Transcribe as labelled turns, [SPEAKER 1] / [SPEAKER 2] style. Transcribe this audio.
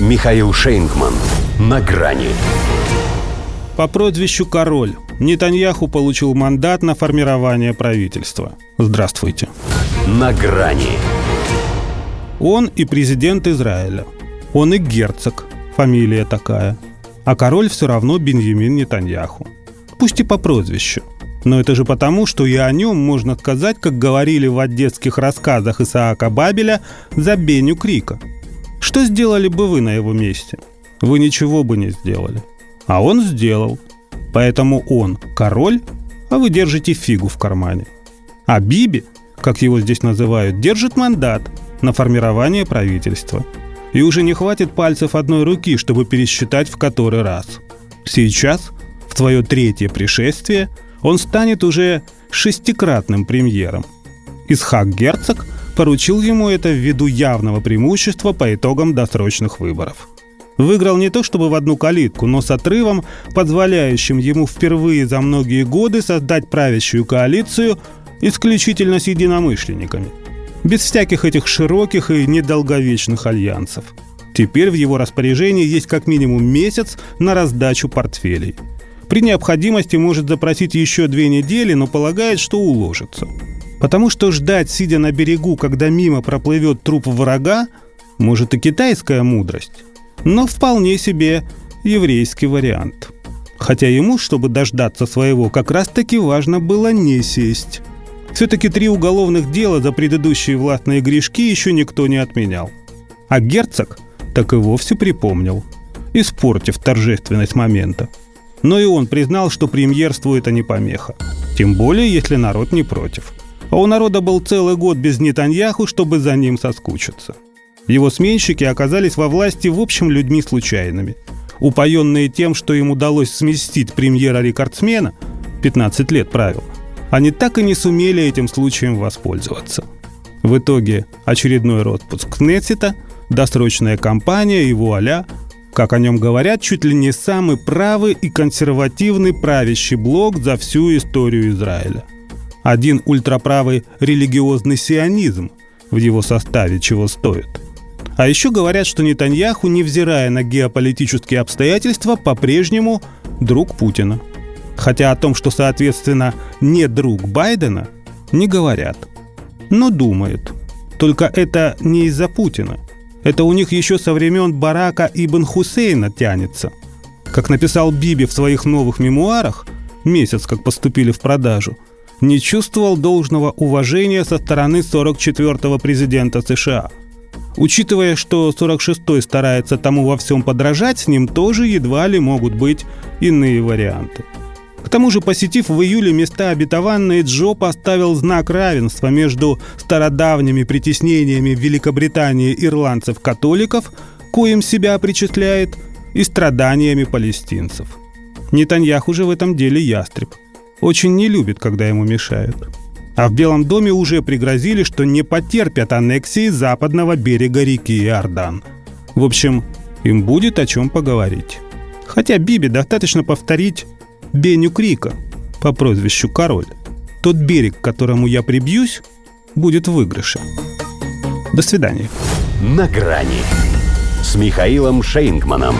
[SPEAKER 1] Михаил Шейнгман. На грани.
[SPEAKER 2] По прозвищу «Король» Нетаньяху получил мандат на формирование правительства. Здравствуйте.
[SPEAKER 1] На грани.
[SPEAKER 2] Он и президент Израиля. Он и герцог. Фамилия такая. А король все равно Беньямин Нетаньяху. Пусть и по прозвищу. Но это же потому, что и о нем можно сказать, как говорили в одесских рассказах Исаака Бабеля, за Беню Крика – что сделали бы вы на его месте? Вы ничего бы не сделали. А он сделал. Поэтому он король, а вы держите фигу в кармане. А Биби, как его здесь называют, держит мандат на формирование правительства. И уже не хватит пальцев одной руки, чтобы пересчитать в который раз. Сейчас, в свое третье пришествие, он станет уже шестикратным премьером. Исхак Герцог поручил ему это ввиду явного преимущества по итогам досрочных выборов. Выиграл не то чтобы в одну калитку, но с отрывом, позволяющим ему впервые за многие годы создать правящую коалицию исключительно с единомышленниками. Без всяких этих широких и недолговечных альянсов. Теперь в его распоряжении есть как минимум месяц на раздачу портфелей. При необходимости может запросить еще две недели, но полагает, что уложится – Потому что ждать, сидя на берегу, когда мимо проплывет труп врага, может и китайская мудрость, но вполне себе еврейский вариант. Хотя ему, чтобы дождаться своего, как раз-таки важно было не сесть. Все-таки три уголовных дела за предыдущие властные грешки еще никто не отменял. А герцог так и вовсе припомнил, испортив торжественность момента. Но и он признал, что премьерству это не помеха. Тем более, если народ не против – а у народа был целый год без Нетаньяху, чтобы за ним соскучиться. Его сменщики оказались во власти в общем людьми случайными. Упоенные тем, что им удалось сместить премьера-рекордсмена, 15 лет правил, они так и не сумели этим случаем воспользоваться. В итоге очередной распуск Кнессета, досрочная кампания и вуаля, как о нем говорят, чуть ли не самый правый и консервативный правящий блок за всю историю Израиля один ультраправый религиозный сионизм в его составе чего стоит. А еще говорят, что Нетаньяху, невзирая на геополитические обстоятельства, по-прежнему друг Путина. Хотя о том, что, соответственно, не друг Байдена, не говорят. Но думают. Только это не из-за Путина. Это у них еще со времен Барака Ибн Хусейна тянется. Как написал Биби в своих новых мемуарах, месяц как поступили в продажу – не чувствовал должного уважения со стороны 44-го президента США. Учитывая, что 46-й старается тому во всем подражать, с ним тоже едва ли могут быть иные варианты. К тому же, посетив в июле места обетованные, Джо поставил знак равенства между стародавними притеснениями в Великобритании ирландцев-католиков, коим себя причисляет, и страданиями палестинцев. Нетаньяху же в этом деле ястреб – очень не любит, когда ему мешают. А в Белом доме уже пригрозили, что не потерпят аннексии западного берега реки Иордан. В общем, им будет о чем поговорить. Хотя Биби достаточно повторить Беню Крика по прозвищу Король. Тот берег, к которому я прибьюсь, будет в выигрыше. До свидания.
[SPEAKER 1] На грани с Михаилом Шейнгманом.